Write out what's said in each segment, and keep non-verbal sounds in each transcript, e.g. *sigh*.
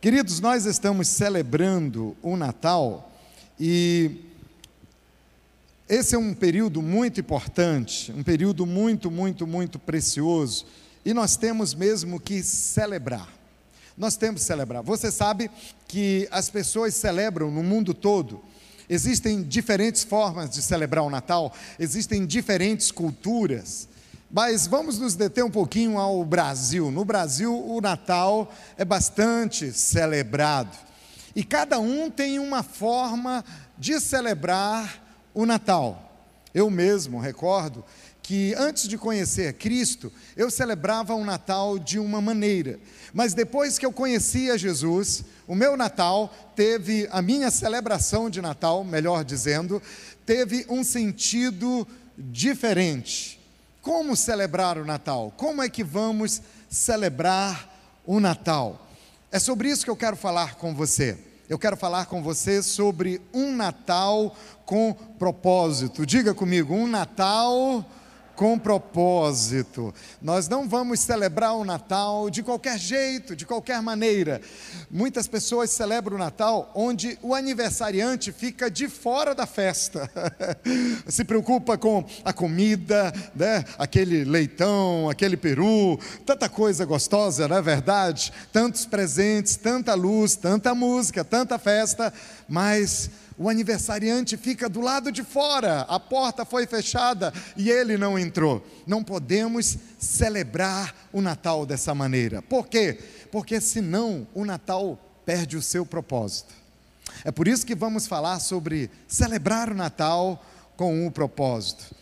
Queridos, nós estamos celebrando o Natal e esse é um período muito importante, um período muito, muito, muito precioso e nós temos mesmo que celebrar. Nós temos que celebrar. Você sabe que as pessoas celebram no mundo todo. Existem diferentes formas de celebrar o Natal, existem diferentes culturas. Mas vamos nos deter um pouquinho ao Brasil. No Brasil, o Natal é bastante celebrado. E cada um tem uma forma de celebrar o Natal. Eu mesmo recordo que antes de conhecer Cristo, eu celebrava o Natal de uma maneira, mas depois que eu conhecia Jesus, o meu Natal teve, a minha celebração de Natal, melhor dizendo, teve um sentido diferente. Como celebrar o Natal? Como é que vamos celebrar o Natal? É sobre isso que eu quero falar com você. Eu quero falar com você sobre um Natal com propósito. Diga comigo, um Natal com propósito. Nós não vamos celebrar o Natal de qualquer jeito, de qualquer maneira. Muitas pessoas celebram o Natal onde o aniversariante fica de fora da festa. *laughs* Se preocupa com a comida, né? aquele leitão, aquele peru, tanta coisa gostosa, não é verdade? Tantos presentes, tanta luz, tanta música, tanta festa, mas o aniversariante fica do lado de fora, a porta foi fechada e ele não entrou. Não podemos celebrar o Natal dessa maneira. Por quê? Porque senão o Natal perde o seu propósito. É por isso que vamos falar sobre celebrar o Natal com um propósito.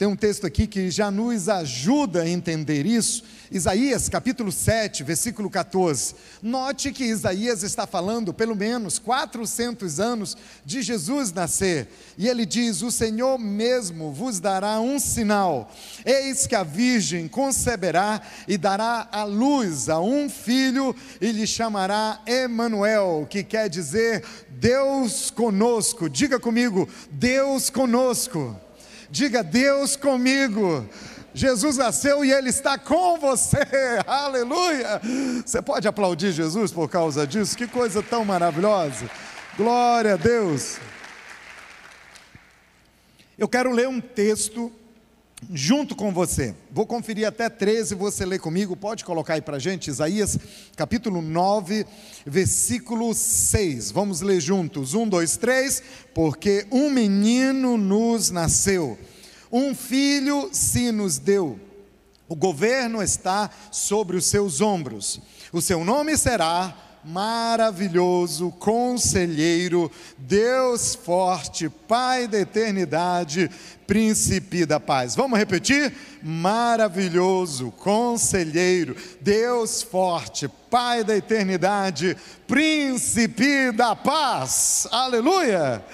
Tem um texto aqui que já nos ajuda a entender isso. Isaías capítulo 7, versículo 14. Note que Isaías está falando pelo menos 400 anos de Jesus nascer. E ele diz: O Senhor mesmo vos dará um sinal. Eis que a virgem conceberá e dará à luz a um filho e lhe chamará Emanuel, que quer dizer Deus conosco. Diga comigo: Deus conosco. Diga Deus comigo. Jesus nasceu e Ele está com você, *laughs* aleluia! Você pode aplaudir Jesus por causa disso? Que coisa tão maravilhosa! Glória a Deus! Eu quero ler um texto junto com você. Vou conferir até 13, você lê comigo, pode colocar aí para gente, Isaías capítulo 9, versículo 6. Vamos ler juntos, 1, 2, 3. Porque um menino nos nasceu, um filho se nos deu, o governo está sobre os seus ombros, o seu nome será maravilhoso, conselheiro, Deus forte, Pai da eternidade, príncipe da paz. Vamos repetir? Maravilhoso, conselheiro, Deus forte, Pai da eternidade, príncipe da paz. Aleluia!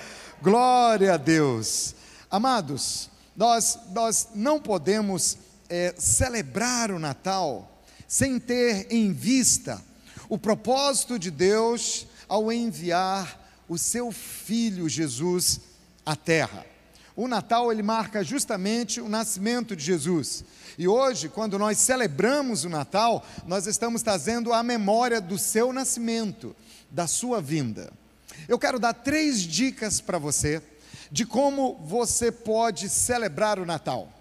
Glória a Deus. Amados, nós, nós não podemos é, celebrar o Natal sem ter em vista o propósito de Deus ao enviar o seu filho Jesus à terra. O Natal ele marca justamente o nascimento de Jesus. E hoje, quando nós celebramos o Natal, nós estamos trazendo a memória do seu nascimento, da sua vinda. Eu quero dar três dicas para você de como você pode celebrar o Natal.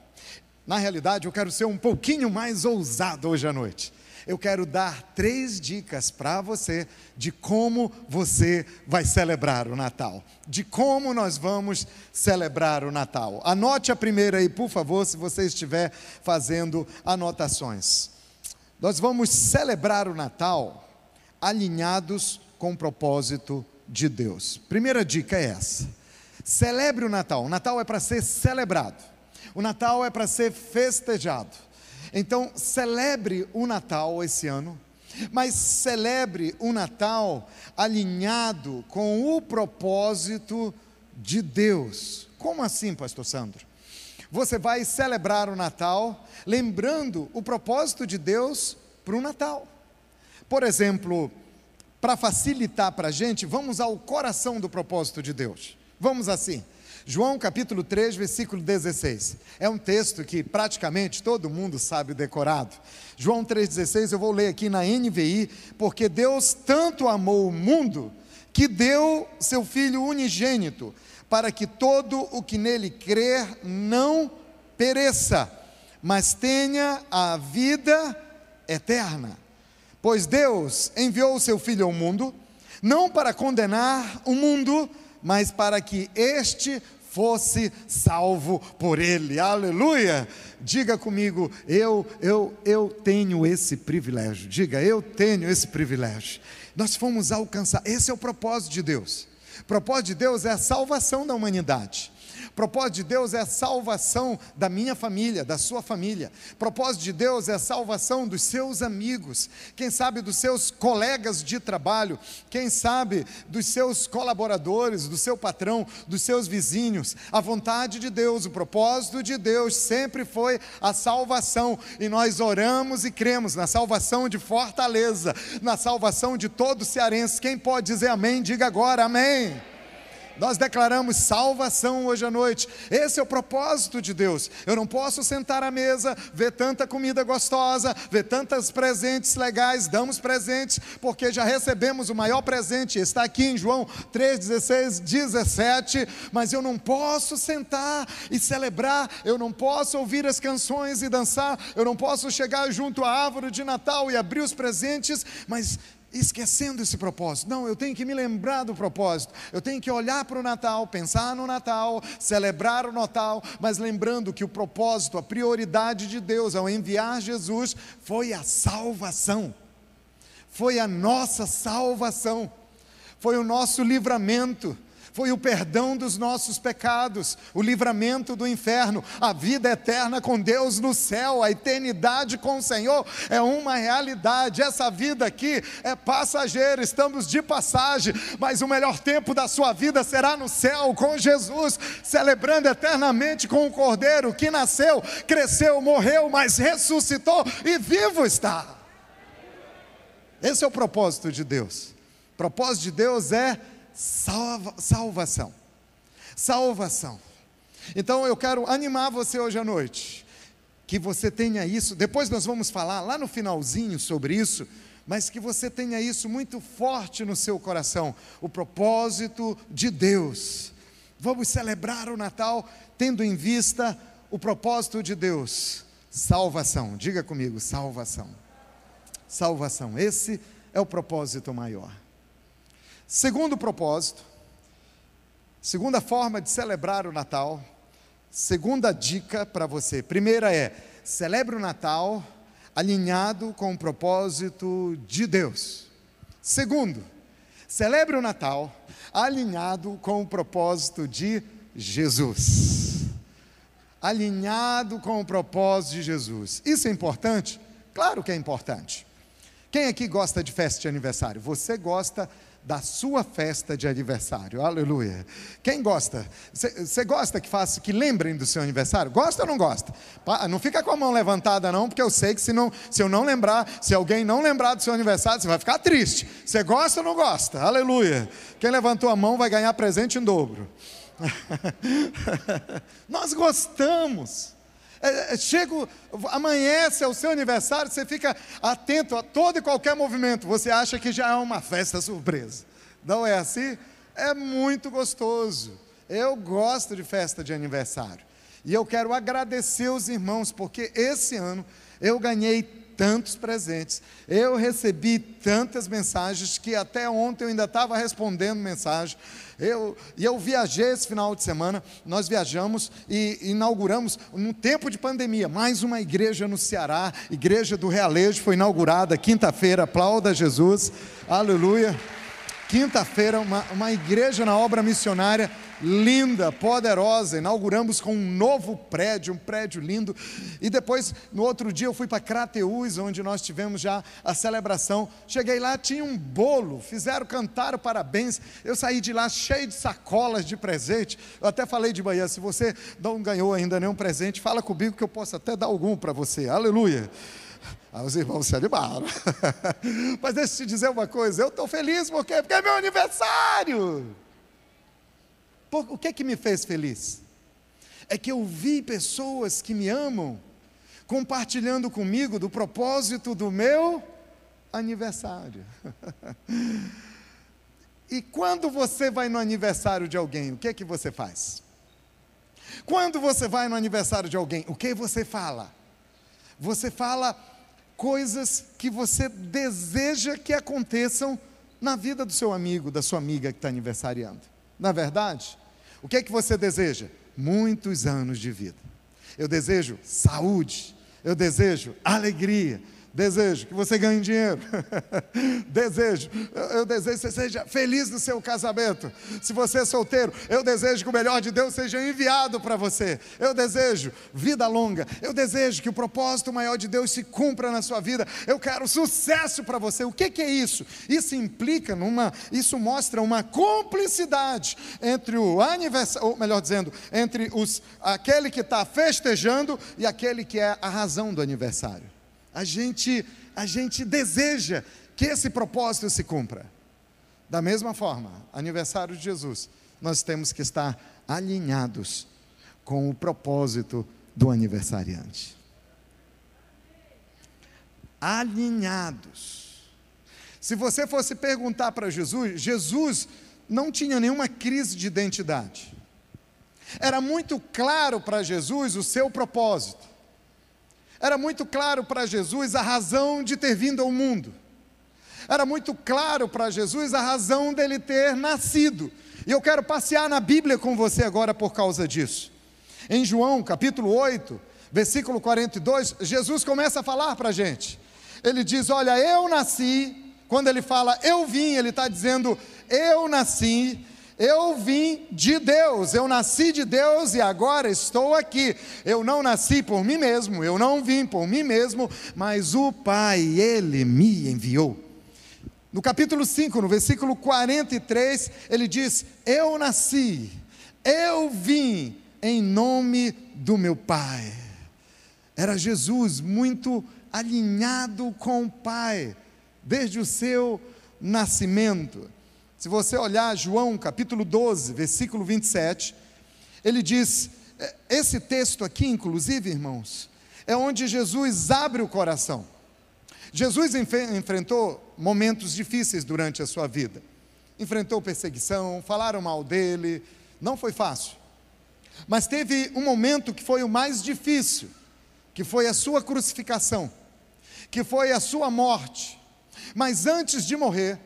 Na realidade, eu quero ser um pouquinho mais ousado hoje à noite eu quero dar três dicas para você de como você vai celebrar o Natal, de como nós vamos celebrar o Natal. Anote a primeira aí, por favor, se você estiver fazendo anotações. Nós vamos celebrar o Natal alinhados com o propósito de Deus. Primeira dica é essa. Celebre o Natal. O Natal é para ser celebrado. O Natal é para ser festejado. Então, celebre o Natal esse ano, mas celebre o Natal alinhado com o propósito de Deus. Como assim, Pastor Sandro? Você vai celebrar o Natal lembrando o propósito de Deus para o Natal. Por exemplo, para facilitar para a gente, vamos ao coração do propósito de Deus. Vamos assim. João capítulo 3, versículo 16. É um texto que praticamente todo mundo sabe decorado. João 3,16, eu vou ler aqui na NVI, porque Deus tanto amou o mundo que deu seu Filho unigênito, para que todo o que nele crer não pereça, mas tenha a vida eterna. Pois Deus enviou o seu Filho ao mundo, não para condenar o mundo, mas para que este fosse salvo por ele. Aleluia! Diga comigo, eu eu eu tenho esse privilégio. Diga, eu tenho esse privilégio. Nós fomos alcançar. Esse é o propósito de Deus. O propósito de Deus é a salvação da humanidade. Propósito de Deus é a salvação da minha família, da sua família. Propósito de Deus é a salvação dos seus amigos, quem sabe dos seus colegas de trabalho, quem sabe dos seus colaboradores, do seu patrão, dos seus vizinhos. A vontade de Deus, o propósito de Deus sempre foi a salvação, e nós oramos e cremos na salvação de Fortaleza, na salvação de todo cearense. Quem pode dizer amém? Diga agora, amém. Nós declaramos salvação hoje à noite. Esse é o propósito de Deus. Eu não posso sentar à mesa, ver tanta comida gostosa, ver tantos presentes legais, damos presentes, porque já recebemos o maior presente, está aqui em João 3, 16, 17. Mas eu não posso sentar e celebrar, eu não posso ouvir as canções e dançar, eu não posso chegar junto à árvore de Natal e abrir os presentes, mas esquecendo esse propósito. Não, eu tenho que me lembrar do propósito. Eu tenho que olhar para o Natal, pensar no Natal, celebrar o Natal, mas lembrando que o propósito, a prioridade de Deus ao enviar Jesus foi a salvação. Foi a nossa salvação. Foi o nosso livramento foi o perdão dos nossos pecados, o livramento do inferno, a vida eterna com Deus no céu, a eternidade com o Senhor é uma realidade. Essa vida aqui é passageira, estamos de passagem, mas o melhor tempo da sua vida será no céu com Jesus, celebrando eternamente com o Cordeiro que nasceu, cresceu, morreu, mas ressuscitou e vivo está. Esse é o propósito de Deus. O propósito de Deus é salva, salvação. Salvação. Então eu quero animar você hoje à noite, que você tenha isso. Depois nós vamos falar lá no finalzinho sobre isso, mas que você tenha isso muito forte no seu coração o propósito de Deus. Vamos celebrar o Natal tendo em vista o propósito de Deus: salvação. Diga comigo, salvação. Salvação. Esse é o propósito maior. Segundo propósito, segunda forma de celebrar o Natal, segunda dica para você. Primeira é: celebre o Natal alinhado com o propósito de Deus. Segundo, celebre o Natal alinhado com o propósito de Jesus. Alinhado com o propósito de Jesus. Isso é importante? Claro que é importante. Quem aqui gosta de festa de aniversário? Você gosta da sua festa de aniversário. Aleluia. Quem gosta? Você gosta que faça, que lembrem do seu aniversário? Gosta ou não gosta? Não fica com a mão levantada não, porque eu sei que se, não, se eu não lembrar, se alguém não lembrar do seu aniversário, você vai ficar triste. Você gosta ou não gosta? Aleluia. Quem levantou a mão vai ganhar presente em dobro. *laughs* Nós gostamos. É, é, chega, amanhece, é o seu aniversário, você fica atento a todo e qualquer movimento, você acha que já é uma festa surpresa. Não é assim? É muito gostoso. Eu gosto de festa de aniversário. E eu quero agradecer os irmãos, porque esse ano eu ganhei tantos presentes, eu recebi tantas mensagens que até ontem eu ainda estava respondendo mensagem. Eu, e eu viajei esse final de semana, nós viajamos e inauguramos, num tempo de pandemia, mais uma igreja no Ceará, Igreja do Realejo, foi inaugurada quinta-feira, aplauda Jesus, aleluia. Quinta-feira, uma, uma igreja na obra missionária linda, poderosa. Inauguramos com um novo prédio, um prédio lindo. E depois, no outro dia, eu fui para Crateús, onde nós tivemos já a celebração. Cheguei lá, tinha um bolo, fizeram, cantaram parabéns. Eu saí de lá cheio de sacolas de presente. Eu até falei de manhã: se você não ganhou ainda nenhum presente, fala comigo que eu posso até dar algum para você. Aleluia. Aí os irmãos se animaram. *laughs* Mas deixa eu te dizer uma coisa: eu estou feliz porque, porque é meu aniversário. o que é que me fez feliz? É que eu vi pessoas que me amam compartilhando comigo do propósito do meu aniversário. *laughs* e quando você vai no aniversário de alguém, o que é que você faz? Quando você vai no aniversário de alguém, o que você fala? Você fala coisas que você deseja que aconteçam na vida do seu amigo, da sua amiga que está aniversariando. Na verdade, o que é que você deseja? Muitos anos de vida. Eu desejo saúde, eu desejo alegria, Desejo que você ganhe dinheiro. *laughs* desejo, eu desejo que você seja feliz no seu casamento. Se você é solteiro, eu desejo que o melhor de Deus seja enviado para você. Eu desejo vida longa. Eu desejo que o propósito maior de Deus se cumpra na sua vida. Eu quero sucesso para você. O que, que é isso? Isso implica numa, isso mostra uma cumplicidade entre o aniversário, ou melhor dizendo, entre os, aquele que está festejando e aquele que é a razão do aniversário a gente, a gente deseja que esse propósito se cumpra. Da mesma forma, aniversário de Jesus, nós temos que estar alinhados com o propósito do aniversariante. Alinhados. Se você fosse perguntar para Jesus, Jesus não tinha nenhuma crise de identidade. Era muito claro para Jesus o seu propósito. Era muito claro para Jesus a razão de ter vindo ao mundo. Era muito claro para Jesus a razão dele ter nascido. E eu quero passear na Bíblia com você agora por causa disso. Em João capítulo 8, versículo 42, Jesus começa a falar para a gente. Ele diz: Olha, eu nasci. Quando ele fala eu vim, ele está dizendo eu nasci eu vim de Deus, eu nasci de Deus e agora estou aqui. Eu não nasci por mim mesmo, eu não vim por mim mesmo, mas o Pai, Ele me enviou. No capítulo 5, no versículo 43, ele diz: Eu nasci, eu vim em nome do meu Pai. Era Jesus muito alinhado com o Pai, desde o seu nascimento. Se você olhar João capítulo 12, versículo 27, ele diz: é, esse texto aqui, inclusive, irmãos, é onde Jesus abre o coração. Jesus enfrentou momentos difíceis durante a sua vida. Enfrentou perseguição, falaram mal dele, não foi fácil. Mas teve um momento que foi o mais difícil, que foi a sua crucificação, que foi a sua morte. Mas antes de morrer,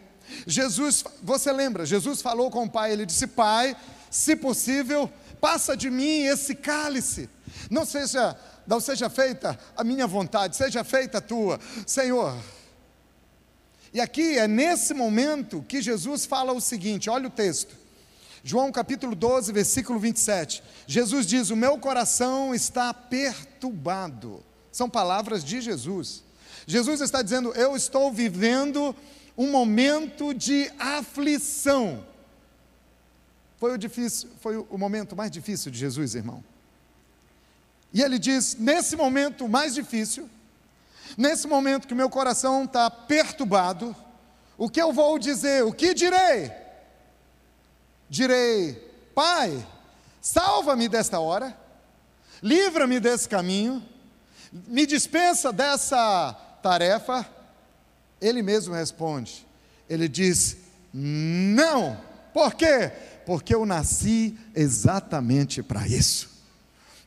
Jesus, você lembra, Jesus falou com o Pai, ele disse: Pai, se possível, passa de mim esse cálice. Não seja, não seja feita a minha vontade, seja feita a tua, Senhor. E aqui é nesse momento que Jesus fala o seguinte: olha o texto. João capítulo 12, versículo 27. Jesus diz: O meu coração está perturbado. São palavras de Jesus. Jesus está dizendo: Eu estou vivendo um momento de aflição. Foi o, difícil, foi o momento mais difícil de Jesus, irmão. E ele diz: nesse momento mais difícil, nesse momento que meu coração está perturbado, o que eu vou dizer? O que direi? Direi, Pai, salva-me desta hora, livra-me desse caminho, me dispensa dessa tarefa, ele mesmo responde. Ele diz: Não. Por quê? Porque eu nasci exatamente para isso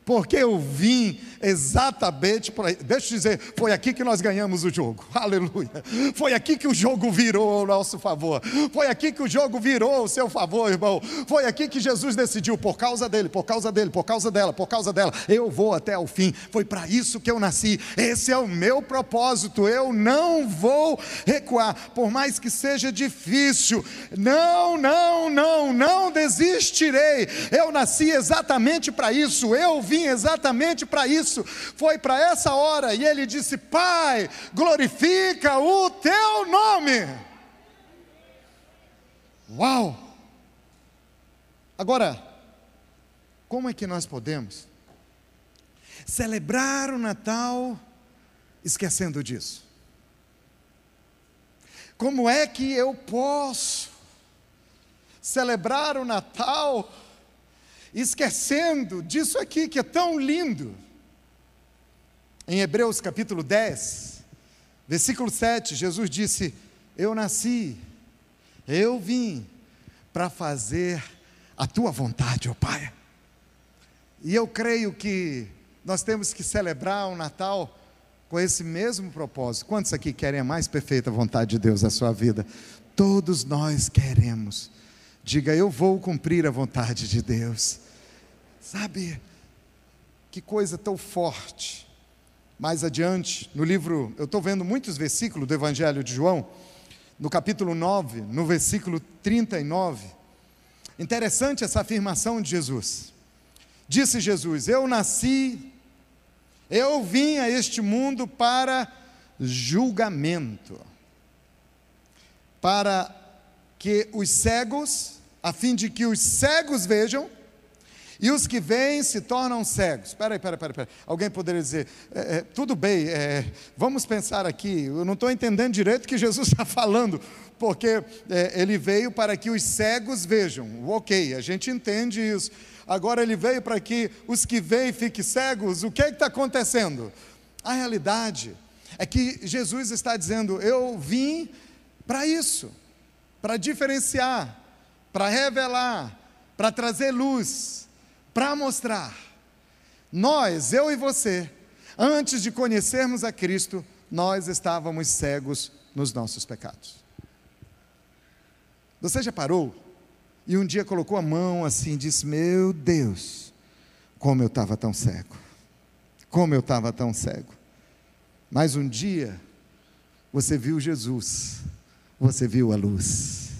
porque eu vim exatamente para. Deixa eu dizer, foi aqui que nós ganhamos o jogo, *laughs* aleluia. Foi aqui que o jogo virou ao nosso favor, foi aqui que o jogo virou ao seu favor, irmão. Foi aqui que Jesus decidiu, por causa dele, por causa dele, por causa dela, por causa dela, eu vou até o fim. Foi para isso que eu nasci, esse é o meu propósito, eu não vou recuar, por mais que seja difícil. Não, não, não, não desistirei. Eu nasci exatamente para isso, eu vim exatamente para isso, foi para essa hora, e ele disse: Pai, glorifica o teu nome. Uau! Agora, como é que nós podemos celebrar o Natal esquecendo disso? Como é que eu posso celebrar o Natal esquecendo disso aqui que é tão lindo. Em Hebreus capítulo 10, versículo 7, Jesus disse: Eu nasci, eu vim para fazer a tua vontade, ó Pai. E eu creio que nós temos que celebrar o Natal com esse mesmo propósito. Quantos aqui querem a mais perfeita vontade de Deus na sua vida? Todos nós queremos. Diga, eu vou cumprir a vontade de Deus. Sabe, que coisa tão forte. Mais adiante, no livro, eu estou vendo muitos versículos do Evangelho de João, no capítulo 9, no versículo 39. Interessante essa afirmação de Jesus. Disse Jesus: Eu nasci, eu vim a este mundo para julgamento, para que os cegos, a fim de que os cegos vejam, e os que veem se tornam cegos. Espera aí, espera, espera, espera. Alguém poderia dizer, é, é, tudo bem, é, vamos pensar aqui, eu não estou entendendo direito o que Jesus está *laughs* falando, porque é, ele veio para que os cegos vejam. Ok, a gente entende isso. Agora ele veio para que os que veem fiquem cegos. O que é está acontecendo? A realidade é que Jesus está dizendo: Eu vim para isso para diferenciar, para revelar, para trazer luz, para mostrar. Nós, eu e você, antes de conhecermos a Cristo, nós estávamos cegos nos nossos pecados. Você já parou e um dia colocou a mão assim e disse: Meu Deus, como eu estava tão cego, como eu estava tão cego. Mas um dia você viu Jesus você viu a luz.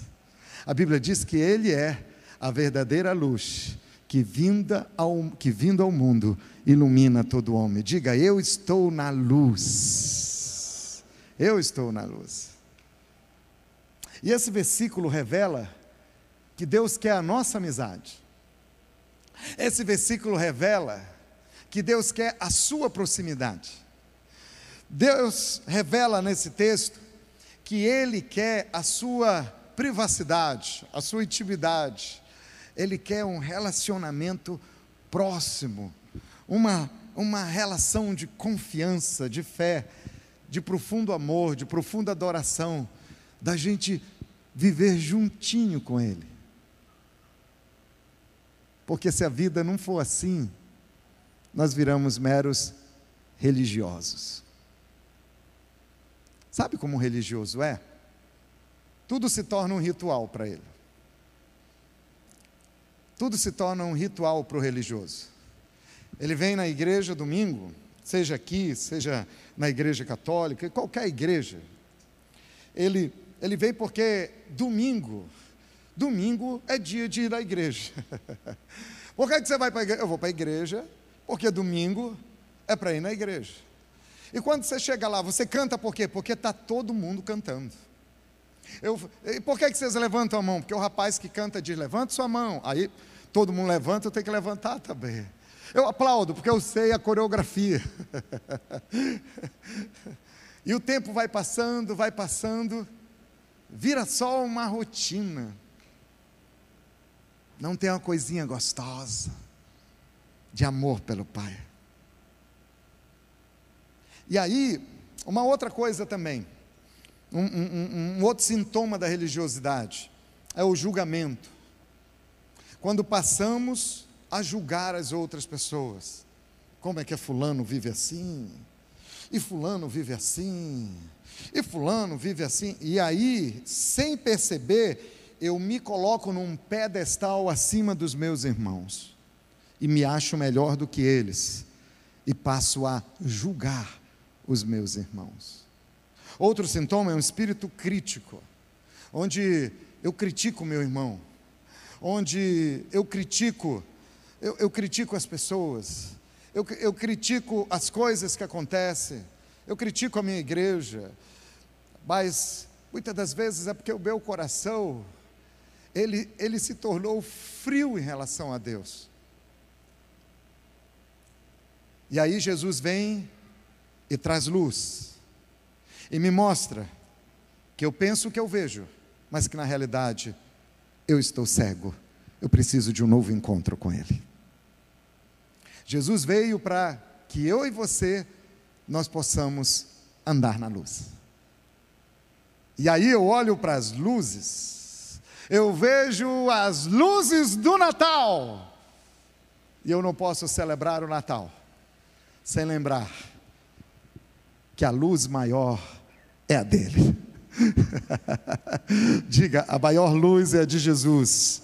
A Bíblia diz que Ele é a verdadeira luz que, vinda ao, que vindo ao mundo ilumina todo homem. Diga, eu estou na luz. Eu estou na luz. E esse versículo revela que Deus quer a nossa amizade. Esse versículo revela que Deus quer a sua proximidade. Deus revela nesse texto que Ele quer a sua privacidade, a sua intimidade. Ele quer um relacionamento próximo, uma, uma relação de confiança, de fé, de profundo amor, de profunda adoração, da gente viver juntinho com Ele. Porque se a vida não for assim, nós viramos meros religiosos. Sabe como um religioso é? Tudo se torna um ritual para ele. Tudo se torna um ritual para o religioso. Ele vem na igreja domingo, seja aqui, seja na igreja católica, qualquer igreja. Ele, ele vem porque domingo, domingo é dia de ir à igreja. *laughs* Por que, que você vai para a igreja? Eu vou para a igreja porque domingo é para ir na igreja. E quando você chega lá, você canta por quê? Porque está todo mundo cantando. Eu, por que, que vocês levantam a mão? Porque o rapaz que canta diz: levanta sua mão. Aí todo mundo levanta, eu tenho que levantar também. Eu aplaudo, porque eu sei a coreografia. *laughs* e o tempo vai passando, vai passando, vira só uma rotina. Não tem uma coisinha gostosa de amor pelo Pai. E aí, uma outra coisa também, um, um, um, outro sintoma da religiosidade, é o julgamento. Quando passamos a julgar as outras pessoas. Como é que é Fulano vive assim? E Fulano vive assim? E Fulano vive assim? E aí, sem perceber, eu me coloco num pedestal acima dos meus irmãos e me acho melhor do que eles e passo a julgar os meus irmãos. Outro sintoma é um espírito crítico, onde eu critico meu irmão, onde eu critico, eu, eu critico as pessoas, eu, eu critico as coisas que acontecem, eu critico a minha igreja, mas muitas das vezes é porque o meu coração, ele, ele se tornou frio em relação a Deus. E aí Jesus vem e traz luz e me mostra que eu penso que eu vejo, mas que na realidade eu estou cego. eu preciso de um novo encontro com Ele. Jesus veio para que eu e você nós possamos andar na luz. E aí eu olho para as luzes, eu vejo as luzes do Natal, e eu não posso celebrar o Natal sem lembrar que a luz maior é a dele. *laughs* diga, a maior luz é a de Jesus.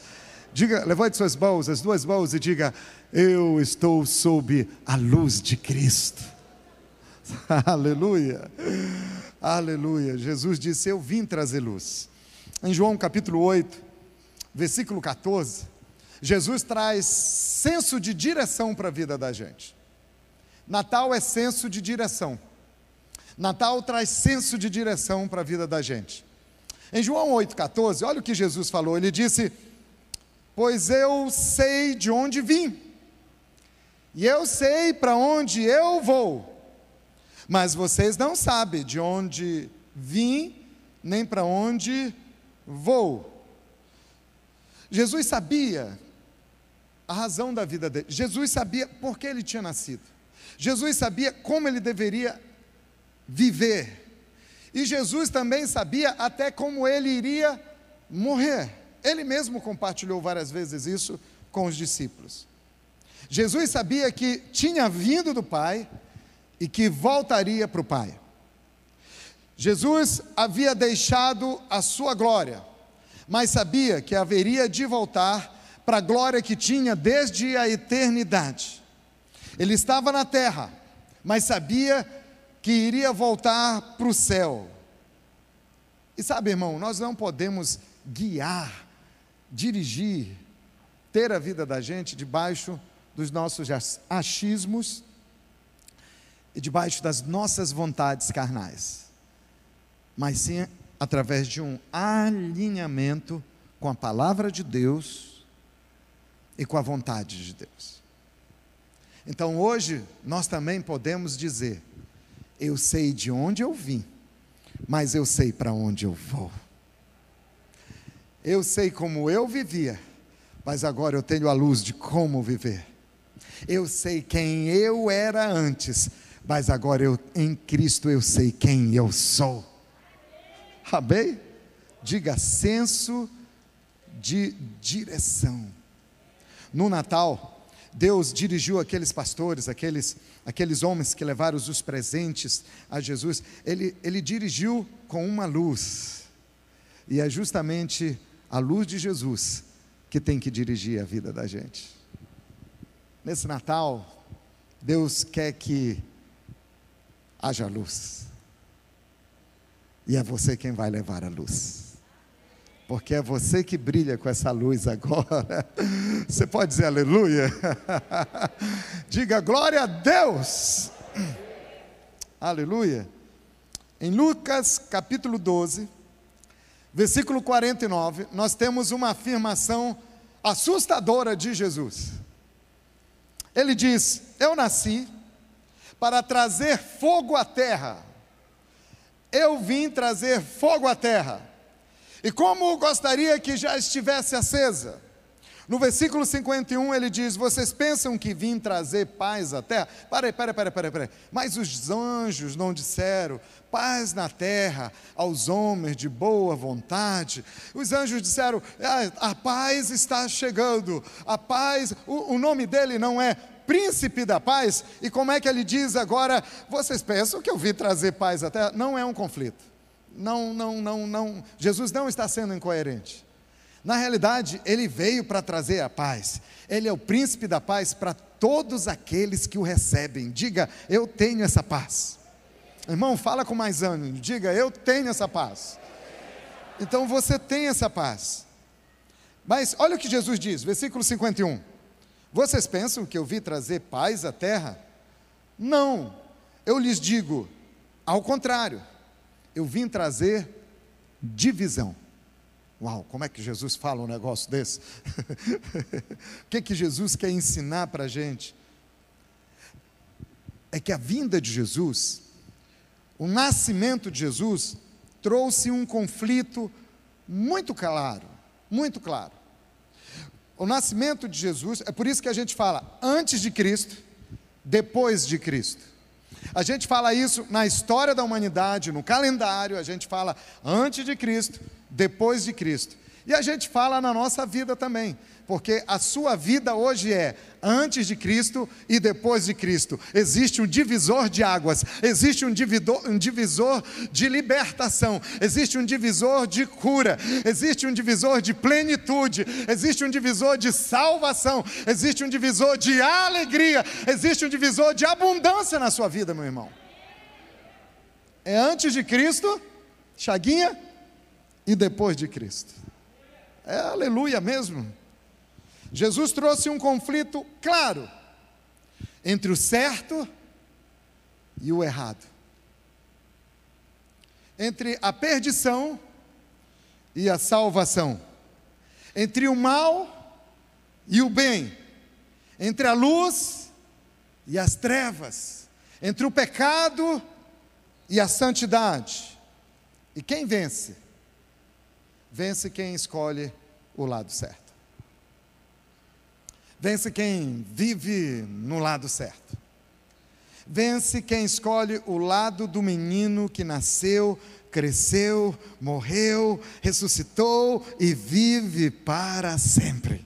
Diga, levante suas mãos, as duas mãos, e diga: Eu estou sob a luz de Cristo. *laughs* Aleluia, aleluia. Jesus disse: Eu vim trazer luz. Em João capítulo 8, versículo 14, Jesus traz senso de direção para a vida da gente. Natal é senso de direção. Natal traz senso de direção para a vida da gente. Em João 8,14, olha o que Jesus falou: Ele disse: Pois eu sei de onde vim, e eu sei para onde eu vou, mas vocês não sabem de onde vim, nem para onde vou. Jesus sabia a razão da vida dele, Jesus sabia por que ele tinha nascido, Jesus sabia como ele deveria viver, e Jesus também sabia até como ele iria morrer. Ele mesmo compartilhou várias vezes isso com os discípulos. Jesus sabia que tinha vindo do Pai e que voltaria para o Pai. Jesus havia deixado a sua glória, mas sabia que haveria de voltar para a glória que tinha desde a eternidade. Ele estava na terra, mas sabia que iria voltar para o céu. E sabe, irmão, nós não podemos guiar, dirigir, ter a vida da gente debaixo dos nossos achismos e debaixo das nossas vontades carnais, mas sim através de um alinhamento com a palavra de Deus e com a vontade de Deus. Então hoje nós também podemos dizer: eu sei de onde eu vim, mas eu sei para onde eu vou. Eu sei como eu vivia, mas agora eu tenho a luz de como viver. Eu sei quem eu era antes, mas agora eu em Cristo eu sei quem eu sou. Amém? Diga senso de direção. No Natal, Deus dirigiu aqueles pastores, aqueles, aqueles homens que levaram os presentes a Jesus, ele, ele dirigiu com uma luz, e é justamente a luz de Jesus que tem que dirigir a vida da gente. Nesse Natal, Deus quer que haja luz, e é você quem vai levar a luz porque é você que brilha com essa luz agora. Você pode dizer aleluia? *laughs* Diga glória a Deus. Aleluia. Em Lucas capítulo 12, versículo 49, nós temos uma afirmação assustadora de Jesus. Ele diz: Eu nasci para trazer fogo à terra. Eu vim trazer fogo à terra. E como gostaria que já estivesse acesa. No versículo 51 ele diz: Vocês pensam que vim trazer paz à terra? Peraí, peraí, peraí, peraí. Mas os anjos não disseram paz na terra aos homens de boa vontade. Os anjos disseram: ah, A paz está chegando. A paz, o, o nome dele não é príncipe da paz. E como é que ele diz agora? Vocês pensam que eu vim trazer paz à terra? Não é um conflito não, não, não, não. Jesus não está sendo incoerente. Na realidade, ele veio para trazer a paz. Ele é o príncipe da paz para todos aqueles que o recebem. Diga, eu tenho essa paz. Irmão, fala com mais ânimo. Diga, eu tenho essa paz. Então você tem essa paz. Mas olha o que Jesus diz, versículo 51. Vocês pensam que eu vim trazer paz à terra? Não. Eu lhes digo, ao contrário eu vim trazer divisão. Uau, como é que Jesus fala um negócio desse? *laughs* o que, que Jesus quer ensinar para a gente? É que a vinda de Jesus, o nascimento de Jesus, trouxe um conflito muito claro, muito claro. o nascimento de Jesus, é por isso que a gente fala antes de Cristo, depois de Cristo. A gente fala isso na história da humanidade, no calendário, a gente fala antes de Cristo, depois de Cristo. E a gente fala na nossa vida também, porque a sua vida hoje é antes de Cristo e depois de Cristo. Existe um divisor de águas, existe um divisor, um divisor de libertação, existe um divisor de cura, existe um divisor de plenitude, existe um divisor de salvação, existe um divisor de alegria, existe um divisor de abundância na sua vida, meu irmão. É antes de Cristo, Chaguinha, e depois de Cristo. É aleluia mesmo. Jesus trouxe um conflito claro entre o certo e o errado, entre a perdição e a salvação, entre o mal e o bem, entre a luz e as trevas, entre o pecado e a santidade. E quem vence? Vence quem escolhe o lado certo. Vence quem vive no lado certo. Vence quem escolhe o lado do menino que nasceu, cresceu, morreu, ressuscitou e vive para sempre.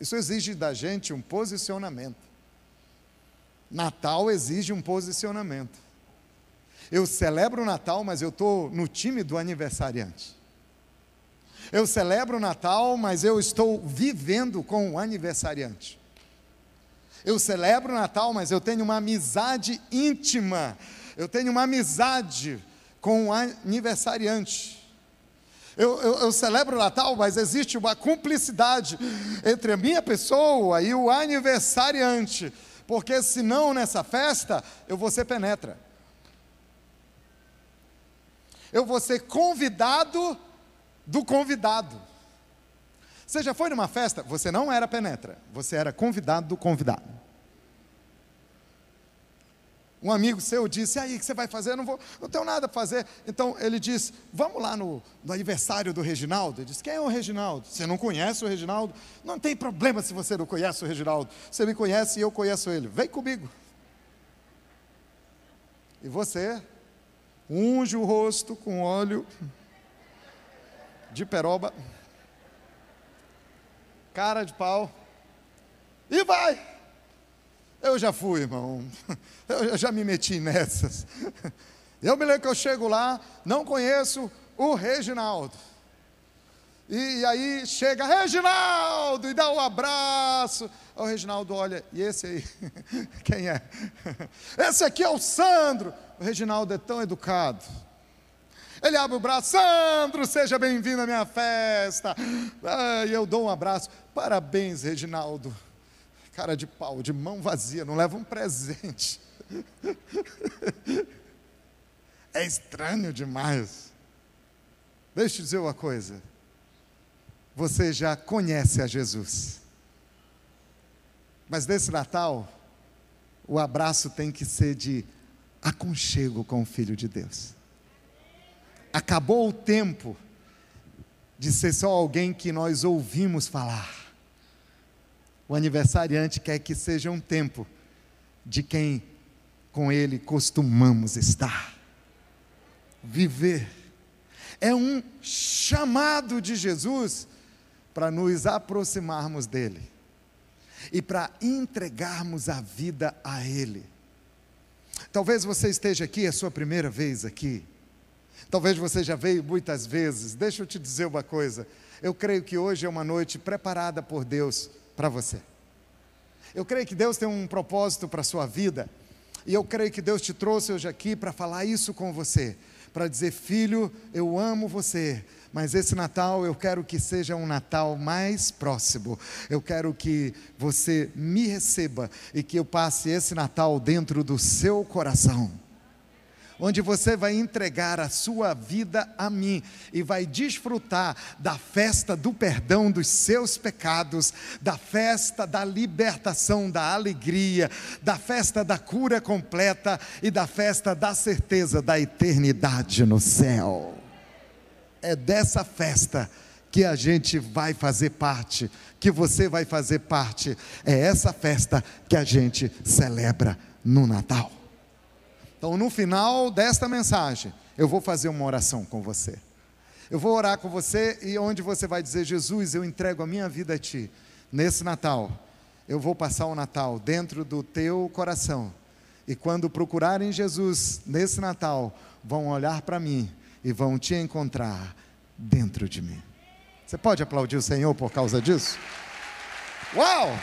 Isso exige da gente um posicionamento. Natal exige um posicionamento. Eu celebro o Natal, mas eu estou no time do aniversariante. Eu celebro o Natal, mas eu estou vivendo com o aniversariante. Eu celebro o Natal, mas eu tenho uma amizade íntima. Eu tenho uma amizade com o aniversariante. Eu, eu, eu, celebro o Natal, mas existe uma cumplicidade entre a minha pessoa e o aniversariante, porque senão nessa festa eu vou ser penetra eu vou ser convidado do convidado. Você já foi numa festa? Você não era penetra, você era convidado do convidado. Um amigo seu disse: aí, o que você vai fazer? Eu não vou, não tenho nada para fazer. Então ele disse: vamos lá no, no aniversário do Reginaldo. Ele disse: quem é o Reginaldo? Você não conhece o Reginaldo? Não tem problema se você não conhece o Reginaldo. Você me conhece e eu conheço ele. Vem comigo. E você unge o rosto com óleo de peroba, cara de pau, e vai. Eu já fui, irmão. *laughs* Eu já me meti nessas. *laughs* Eu me lembro que eu chego lá, não conheço o Reginaldo. E aí chega Reginaldo e dá um abraço. O Reginaldo olha, e esse aí? *laughs* Quem é? Esse aqui é o Sandro. O Reginaldo é tão educado. Ele abre o braço, Sandro, seja bem-vindo à minha festa. Ah, e eu dou um abraço. Parabéns, Reginaldo. Cara de pau, de mão vazia, não leva um presente. *laughs* É estranho demais. Deixa eu dizer uma coisa você já conhece a Jesus. Mas nesse Natal, o abraço tem que ser de aconchego com o Filho de Deus. Acabou o tempo de ser só alguém que nós ouvimos falar. O aniversariante quer que seja um tempo de quem com ele costumamos estar. Viver. É um chamado de Jesus para nos aproximarmos dele e para entregarmos a vida a ele. Talvez você esteja aqui, é a sua primeira vez aqui. Talvez você já veio muitas vezes. Deixa eu te dizer uma coisa. Eu creio que hoje é uma noite preparada por Deus para você. Eu creio que Deus tem um propósito para a sua vida. E eu creio que Deus te trouxe hoje aqui para falar isso com você. Para dizer, filho, eu amo você mas esse Natal eu quero que seja um Natal mais próximo. Eu quero que você me receba e que eu passe esse Natal dentro do seu coração onde você vai entregar a sua vida a mim e vai desfrutar da festa do perdão dos seus pecados, da festa da libertação, da alegria, da festa da cura completa e da festa da certeza da eternidade no céu é dessa festa que a gente vai fazer parte, que você vai fazer parte. É essa festa que a gente celebra no Natal. Então, no final desta mensagem, eu vou fazer uma oração com você. Eu vou orar com você e onde você vai dizer: Jesus, eu entrego a minha vida a Ti. Nesse Natal, eu vou passar o Natal dentro do teu coração. E quando procurarem Jesus nesse Natal, vão olhar para mim e vão te encontrar dentro de mim. Você pode aplaudir o Senhor por causa disso? Uau!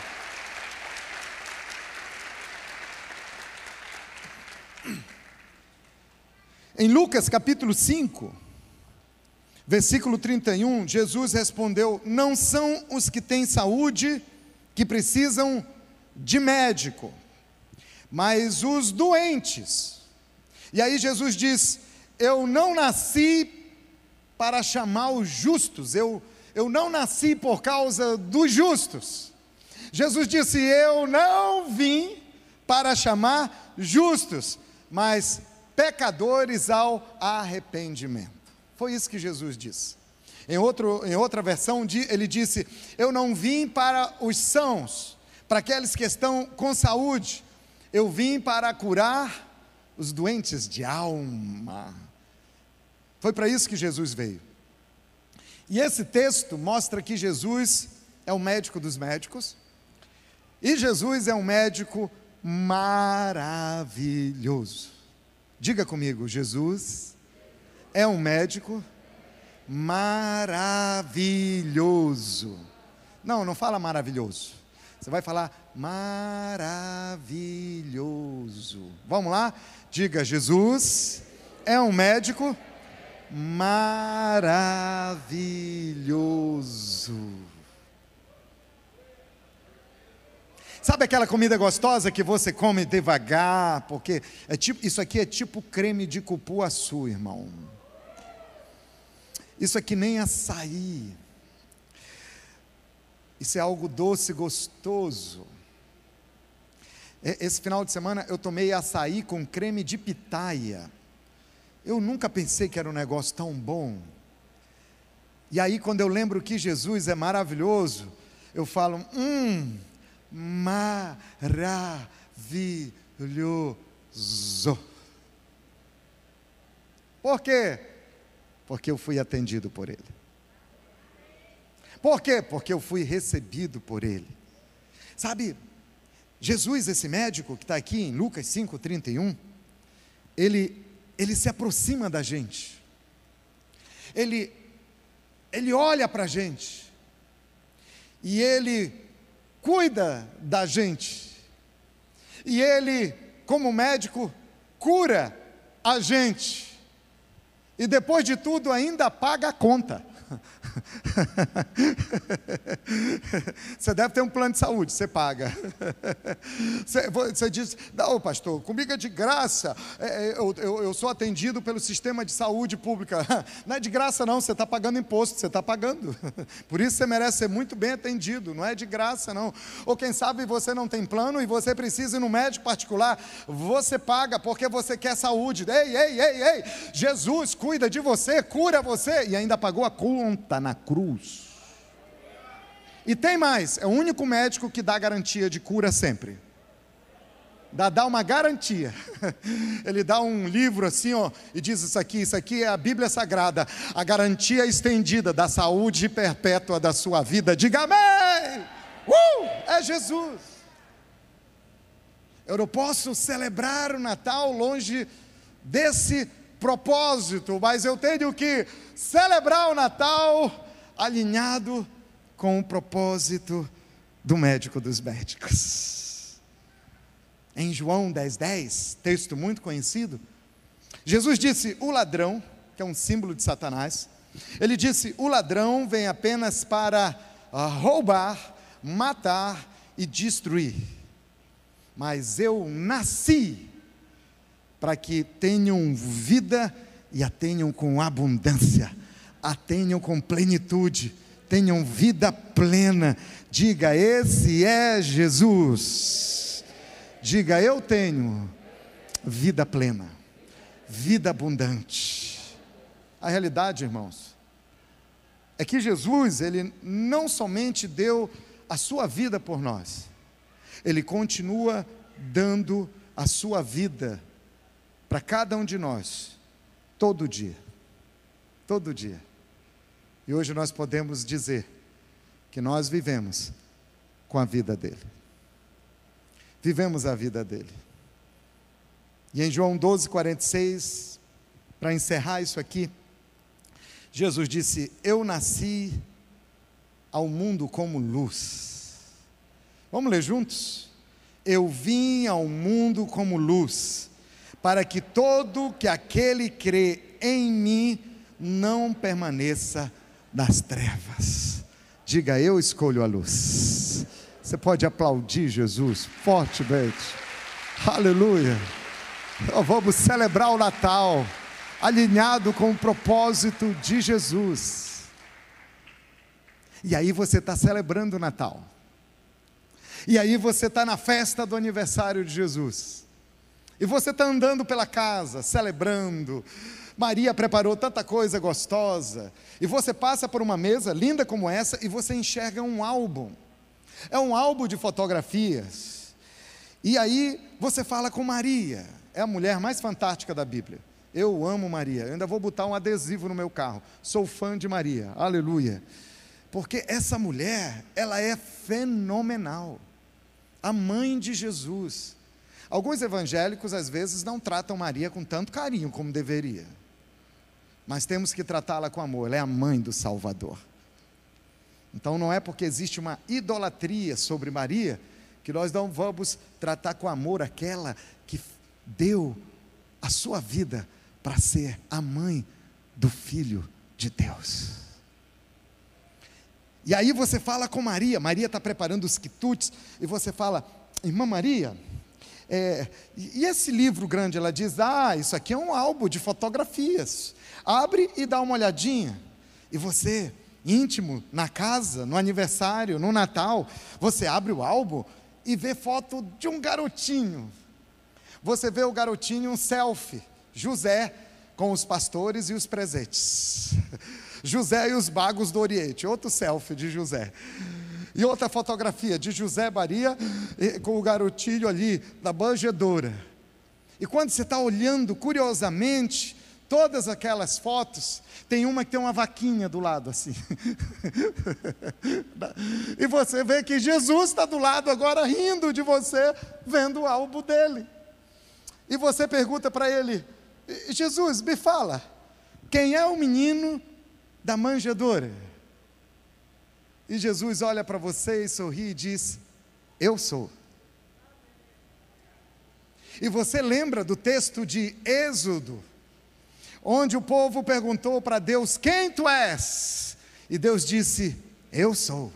Em Lucas capítulo 5, versículo 31, Jesus respondeu: Não são os que têm saúde que precisam de médico, mas os doentes. E aí Jesus diz: Eu não nasci para chamar os justos, eu, eu não nasci por causa dos justos. Jesus disse: Eu não vim para chamar justos, mas pecadores ao arrependimento. Foi isso que Jesus disse. Em, outro, em outra versão, ele disse: Eu não vim para os sãos, para aqueles que estão com saúde, eu vim para curar os doentes de alma. Foi para isso que Jesus veio. E esse texto mostra que Jesus é o médico dos médicos, e Jesus é um médico maravilhoso. Diga comigo, Jesus é um médico maravilhoso. Não, não fala maravilhoso. Você vai falar maravilhoso. Vamos lá? Diga, Jesus é um médico maravilhoso. Sabe aquela comida gostosa que você come devagar, porque é tipo, isso aqui é tipo creme de cupuaçu, irmão. Isso aqui nem açaí. Isso é algo doce, gostoso. Esse final de semana eu tomei açaí com creme de pitaia. Eu nunca pensei que era um negócio tão bom. E aí, quando eu lembro que Jesus é maravilhoso, eu falo: hum, maravilhoso. Por quê? Porque eu fui atendido por Ele. Por quê? Porque eu fui recebido por Ele. Sabe, Jesus, esse médico que está aqui em Lucas 5,31, ele, ele se aproxima da gente, ele, ele olha para a gente, e ele cuida da gente. E ele, como médico, cura a gente. E depois de tudo, ainda paga a conta. *laughs* *laughs* Você deve ter um plano de saúde, você paga. *laughs* Você, diz, não, pastor, comigo é de graça. É, é, eu, eu, eu, sou atendido pelo sistema de saúde pública. *laughs* Não é de graça, não, você está pagando imposto, você está pagando. Por isso você merece ser muito bem atendido, não é de graça, não. Ou quem sabe você não tem plano e você precisa ir no médico particular, você paga porque você quer saúde. Ei, ei, ei, ei, Jesus cuida de você, cura você, e ainda pagou a conta na cruz E tem mais, é o único médico que dá garantia de cura sempre. Dá, dá uma garantia. *laughs* Ele dá um livro assim, ó, e diz isso aqui, isso aqui é a Bíblia Sagrada, a garantia estendida da saúde perpétua da sua vida. Diga amém! Uh, é Jesus. Eu não posso celebrar o Natal longe desse propósito, mas eu tenho que celebrar o Natal alinhado com o propósito do médico dos médicos. Em João 10,10, 10, texto muito conhecido, Jesus disse: O ladrão, que é um símbolo de Satanás, ele disse: O ladrão vem apenas para ah, roubar, matar e destruir. Mas eu nasci para que tenham vida e a tenham com abundância a tenham com plenitude, tenham vida plena. Diga, esse é Jesus. Diga, eu tenho vida plena, vida abundante. A realidade, irmãos, é que Jesus, ele não somente deu a sua vida por nós, ele continua dando a sua vida para cada um de nós, todo dia. Todo dia. E hoje nós podemos dizer que nós vivemos com a vida dele. Vivemos a vida dele. E em João 12, 46, para encerrar isso aqui, Jesus disse: Eu nasci ao mundo como luz. Vamos ler juntos? Eu vim ao mundo como luz, para que todo que aquele crê em mim não permaneça nas trevas. Diga, eu escolho a luz. Você pode aplaudir Jesus fortemente. Aleluia. Nós vamos celebrar o Natal alinhado com o propósito de Jesus. E aí você está celebrando o Natal. E aí você está na festa do aniversário de Jesus. E você está andando pela casa, celebrando. Maria preparou tanta coisa gostosa. E você passa por uma mesa linda como essa e você enxerga um álbum. É um álbum de fotografias. E aí você fala com Maria. É a mulher mais fantástica da Bíblia. Eu amo Maria. Eu ainda vou botar um adesivo no meu carro. Sou fã de Maria. Aleluia. Porque essa mulher, ela é fenomenal a mãe de Jesus. Alguns evangélicos às vezes não tratam Maria com tanto carinho como deveria. Mas temos que tratá-la com amor, ela é a mãe do Salvador. Então não é porque existe uma idolatria sobre Maria que nós não vamos tratar com amor aquela que deu a sua vida para ser a mãe do filho de Deus. E aí você fala com Maria, Maria está preparando os quitutes, e você fala, irmã Maria, é, e esse livro grande, ela diz, ah, isso aqui é um álbum de fotografias. Abre e dá uma olhadinha. E você, íntimo, na casa, no aniversário, no Natal, você abre o álbum e vê foto de um garotinho. Você vê o garotinho um selfie, José, com os pastores e os presentes. *laughs* José e os bagos do Oriente, outro selfie de José. E outra fotografia de José Maria com o garotinho ali na manjedoura. E quando você está olhando curiosamente todas aquelas fotos, tem uma que tem uma vaquinha do lado assim. *laughs* e você vê que Jesus está do lado agora rindo de você, vendo o álbum dele. E você pergunta para ele: Jesus, me fala, quem é o menino da manjedoura. E Jesus olha para você e sorri e diz: Eu sou. E você lembra do texto de Êxodo, onde o povo perguntou para Deus: Quem tu és? E Deus disse: Eu sou.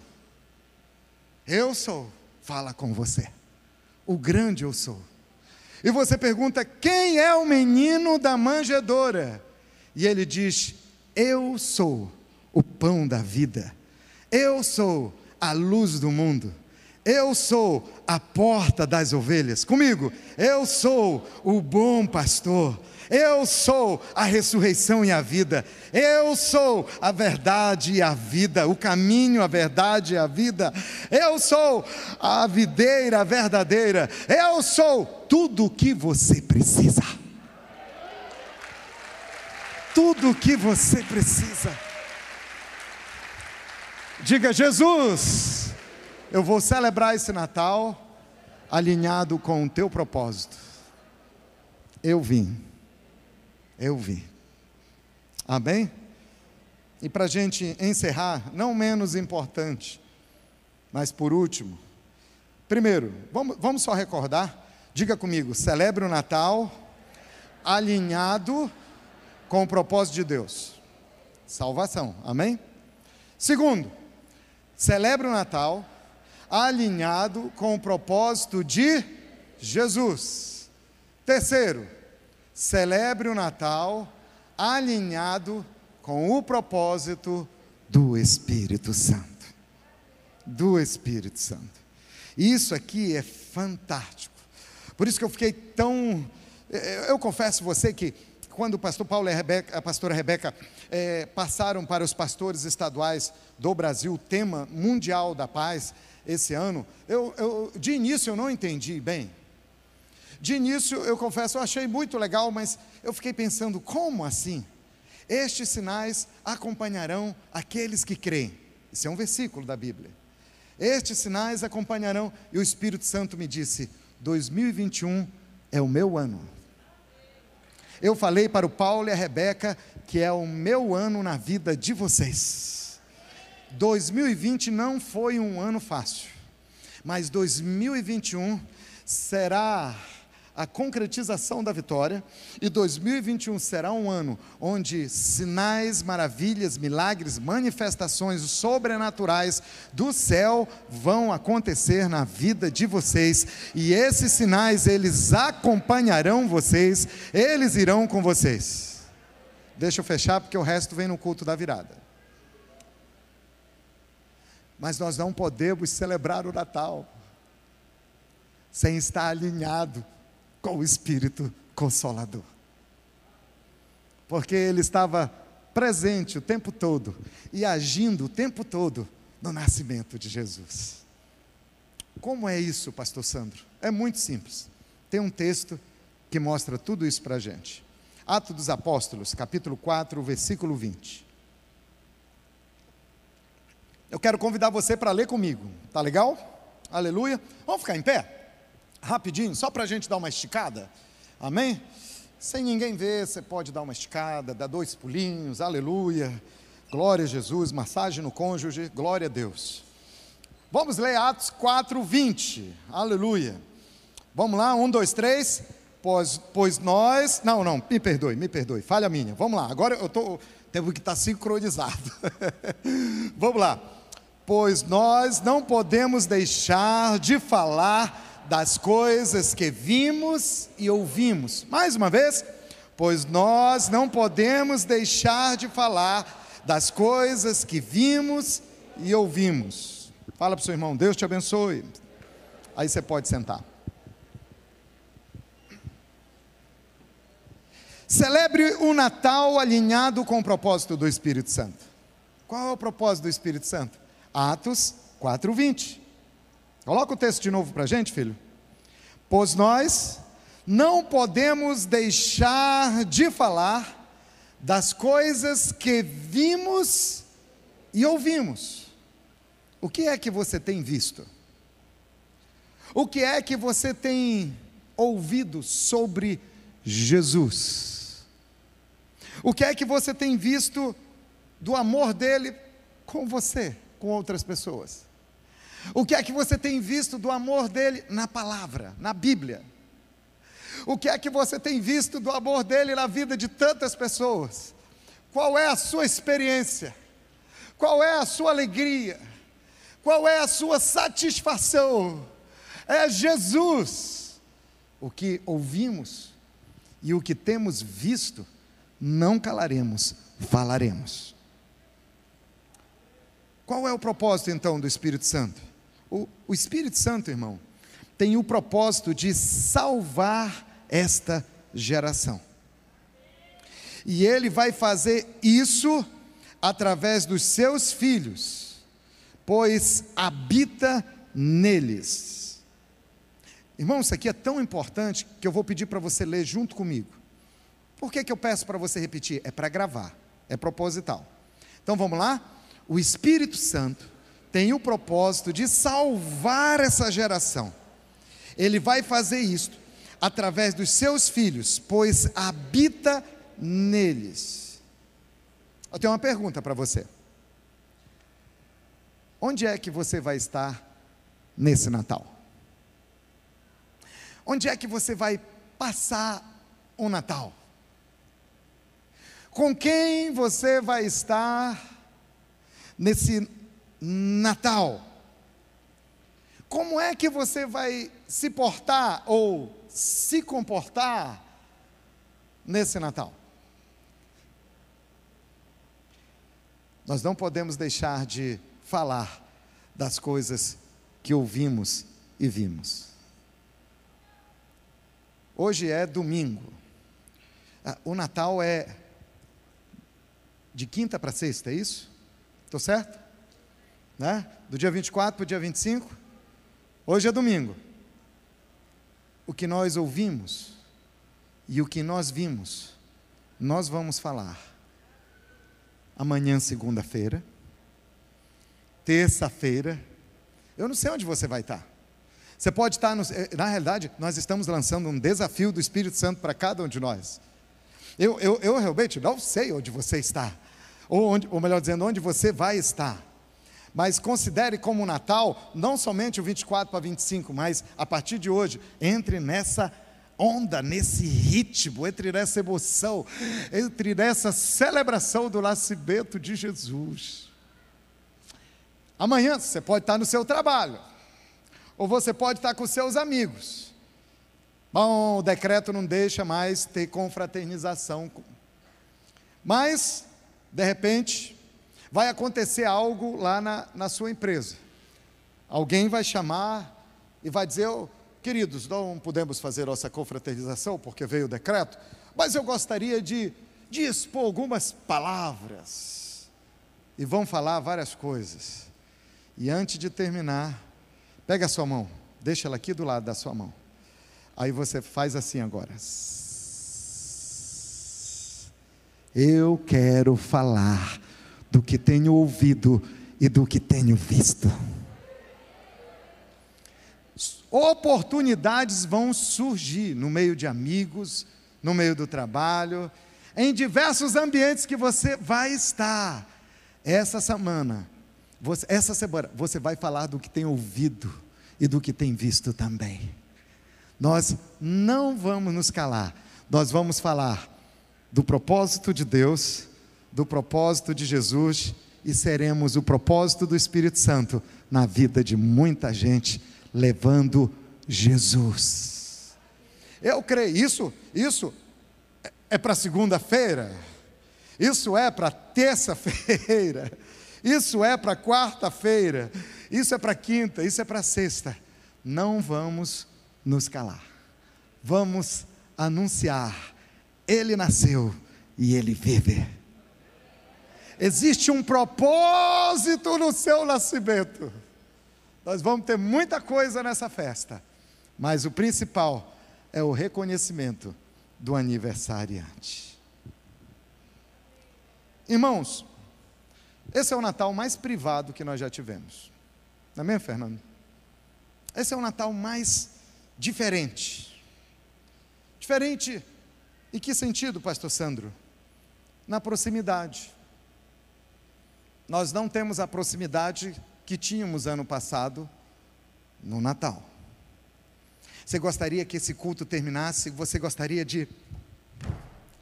Eu sou. Fala com você. O grande eu sou. E você pergunta: Quem é o menino da manjedoura? E ele diz: eu sou o pão da vida. Eu sou a luz do mundo. Eu sou a porta das ovelhas. Comigo, eu sou o bom pastor. Eu sou a ressurreição e a vida. Eu sou a verdade e a vida, o caminho, a verdade e a vida. Eu sou a videira verdadeira. Eu sou tudo o que você precisa tudo o que você precisa. Diga, Jesus, eu vou celebrar esse Natal alinhado com o teu propósito. Eu vim, eu vim. Amém? E para a gente encerrar, não menos importante, mas por último, primeiro, vamos, vamos só recordar, diga comigo, celebre o Natal alinhado com o propósito de Deus? Salvação, amém? Segundo, celebre o Natal alinhado com o propósito de Jesus. Terceiro, celebre o Natal alinhado com o propósito do Espírito Santo. Do Espírito Santo. Isso aqui é fantástico. Por isso que eu fiquei tão. Eu confesso você que quando o pastor Paulo e a, Rebeca, a pastora Rebeca é, passaram para os pastores estaduais do Brasil o tema mundial da paz esse ano, eu, eu, de início eu não entendi bem. De início, eu confesso, eu achei muito legal, mas eu fiquei pensando, como assim? Estes sinais acompanharão aqueles que creem. Isso é um versículo da Bíblia. Estes sinais acompanharão, e o Espírito Santo me disse: 2021 é o meu ano. Eu falei para o Paulo e a Rebeca que é o meu ano na vida de vocês. 2020 não foi um ano fácil, mas 2021 será a concretização da vitória, e 2021 será um ano onde sinais, maravilhas, milagres, manifestações sobrenaturais do céu vão acontecer na vida de vocês, e esses sinais eles acompanharão vocês, eles irão com vocês. Deixa eu fechar porque o resto vem no culto da virada. Mas nós não podemos celebrar o Natal sem estar alinhado com o Espírito Consolador. Porque ele estava presente o tempo todo e agindo o tempo todo no nascimento de Jesus. Como é isso, Pastor Sandro? É muito simples. Tem um texto que mostra tudo isso para a gente. Atos dos Apóstolos, capítulo 4, versículo 20. Eu quero convidar você para ler comigo, tá legal? Aleluia. Vamos ficar em pé? Rapidinho, só para a gente dar uma esticada. Amém? Sem ninguém ver, você pode dar uma esticada, dar dois pulinhos, aleluia. Glória a Jesus, massagem no cônjuge, glória a Deus. Vamos ler Atos 4, 20, aleluia. Vamos lá, um, dois, três. Pois, pois nós. Não, não, me perdoe, me perdoe, falha minha. Vamos lá, agora eu estou. Temos que estar tá sincronizado. *laughs* Vamos lá. Pois nós não podemos deixar de falar das coisas que vimos e ouvimos. Mais uma vez, pois nós não podemos deixar de falar das coisas que vimos e ouvimos. Fala para o seu irmão, Deus te abençoe. Aí você pode sentar. Celebre o Natal alinhado com o propósito do Espírito Santo. Qual é o propósito do Espírito Santo? Atos 4:20. Coloca o texto de novo para a gente, filho. Pois nós não podemos deixar de falar das coisas que vimos e ouvimos. O que é que você tem visto? O que é que você tem ouvido sobre Jesus? O que é que você tem visto do amor dele com você, com outras pessoas? O que é que você tem visto do amor dele na palavra, na Bíblia? O que é que você tem visto do amor dele na vida de tantas pessoas? Qual é a sua experiência? Qual é a sua alegria? Qual é a sua satisfação? É Jesus. O que ouvimos e o que temos visto, não calaremos, falaremos. Qual é o propósito então do Espírito Santo? O, o Espírito Santo, irmão, tem o propósito de salvar esta geração. E ele vai fazer isso através dos seus filhos, pois habita neles. Irmão, isso aqui é tão importante que eu vou pedir para você ler junto comigo. Por que, que eu peço para você repetir? É para gravar, é proposital. Então vamos lá? O Espírito Santo tem o propósito de salvar essa geração. Ele vai fazer isto através dos seus filhos, pois habita neles. Eu tenho uma pergunta para você. Onde é que você vai estar nesse Natal? Onde é que você vai passar o Natal? Com quem você vai estar nesse Natal. Como é que você vai se portar ou se comportar nesse Natal? Nós não podemos deixar de falar das coisas que ouvimos e vimos. Hoje é domingo. Ah, o Natal é de quinta para sexta, é isso? Estou certo? Né? Do dia 24 para o dia 25? Hoje é domingo. O que nós ouvimos e o que nós vimos, nós vamos falar. Amanhã, segunda-feira, terça-feira, eu não sei onde você vai estar. Você pode estar, no, eh, na realidade, nós estamos lançando um desafio do Espírito Santo para cada um de nós. Eu, eu, eu realmente não sei onde você está, ou, onde, ou melhor dizendo, onde você vai estar. Mas considere como Natal, não somente o 24 para 25, mas a partir de hoje, entre nessa onda, nesse ritmo, entre nessa emoção, entre nessa celebração do nascimento de Jesus. Amanhã você pode estar no seu trabalho, ou você pode estar com seus amigos. Bom, o decreto não deixa mais ter confraternização. Mas, de repente, vai acontecer algo lá na, na sua empresa. Alguém vai chamar e vai dizer: oh, queridos, não podemos fazer nossa confraternização porque veio o decreto, mas eu gostaria de, de expor algumas palavras. E vão falar várias coisas. E antes de terminar, pega a sua mão, deixa ela aqui do lado da sua mão. Aí você faz assim agora. Eu quero falar do que tenho ouvido e do que tenho visto. Oportunidades vão surgir no meio de amigos, no meio do trabalho, em diversos ambientes que você vai estar. Essa semana você, essa semana você vai falar do que tem ouvido e do que tem visto também. Nós não vamos nos calar, nós vamos falar do propósito de Deus, do propósito de Jesus e seremos o propósito do Espírito Santo na vida de muita gente, levando Jesus. Eu creio, isso, isso é para segunda-feira, isso é para terça-feira, isso é para quarta-feira, isso é para quinta, isso é para sexta. Não vamos nos calar. Vamos anunciar: Ele nasceu e Ele vive. Existe um propósito no seu nascimento. Nós vamos ter muita coisa nessa festa, mas o principal é o reconhecimento do aniversariante. Irmãos, esse é o Natal mais privado que nós já tivemos. Não é mesmo, Fernando? Esse é o Natal mais diferente. Diferente em que sentido, pastor Sandro? Na proximidade. Nós não temos a proximidade que tínhamos ano passado no Natal. Você gostaria que esse culto terminasse? Você gostaria de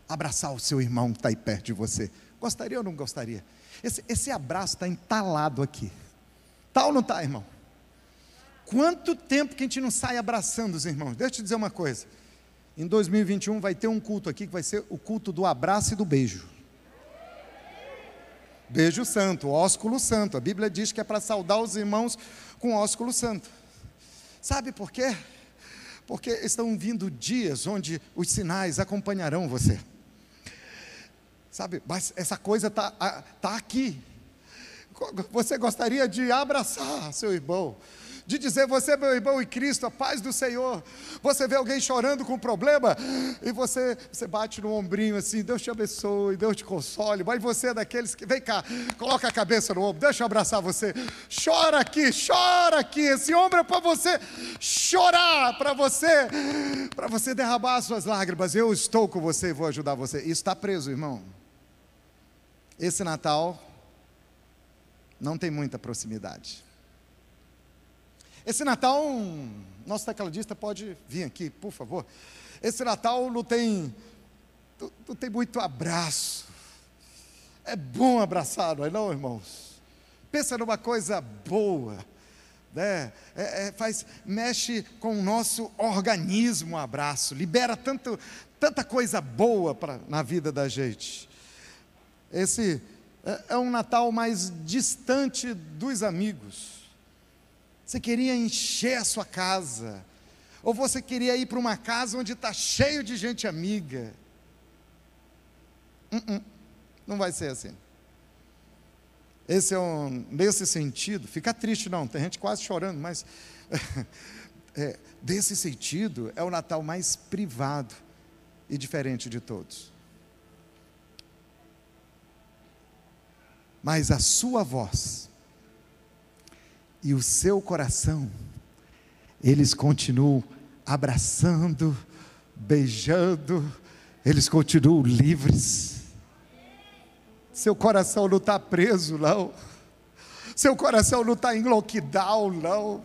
abraçar o seu irmão que está aí perto de você? Gostaria ou não gostaria? Esse, esse abraço está entalado aqui. Tal tá ou não está, irmão? Quanto tempo que a gente não sai abraçando os irmãos? Deixa eu te dizer uma coisa. Em 2021 vai ter um culto aqui que vai ser o culto do abraço e do beijo. Beijo santo, ósculo santo. A Bíblia diz que é para saudar os irmãos com ósculo santo. Sabe por quê? Porque estão vindo dias onde os sinais acompanharão você. Sabe, mas essa coisa está tá aqui. Você gostaria de abraçar seu irmão, de dizer: Você, meu irmão em Cristo, a paz do Senhor. Você vê alguém chorando com um problema e você, você bate no ombrinho assim: Deus te abençoe, Deus te console. Mas você é daqueles que, vem cá, coloca a cabeça no ombro, deixa eu abraçar você. Chora aqui, chora aqui. Esse ombro é para você chorar, para você, para você derramar as suas lágrimas. Eu estou com você e vou ajudar você. Isso está preso, irmão. Esse Natal não tem muita proximidade. Esse Natal, nosso tecladista pode vir aqui, por favor. Esse Natal não tem, não tem muito abraço. É bom abraçar, não é não, irmãos? Pensa numa coisa boa. Né? É, é, faz, mexe com o nosso organismo um abraço, libera tanto, tanta coisa boa pra, na vida da gente. Esse é, é um Natal mais distante dos amigos. Você queria encher a sua casa, ou você queria ir para uma casa onde está cheio de gente amiga. Uh -uh, não vai ser assim. Esse é um, nesse sentido, fica triste não, tem gente quase chorando, mas *laughs* é, desse sentido é o Natal mais privado e diferente de todos. Mas a sua voz e o seu coração, eles continuam abraçando, beijando, eles continuam livres. Seu coração não está preso, não. Seu coração não está em lockdown, não.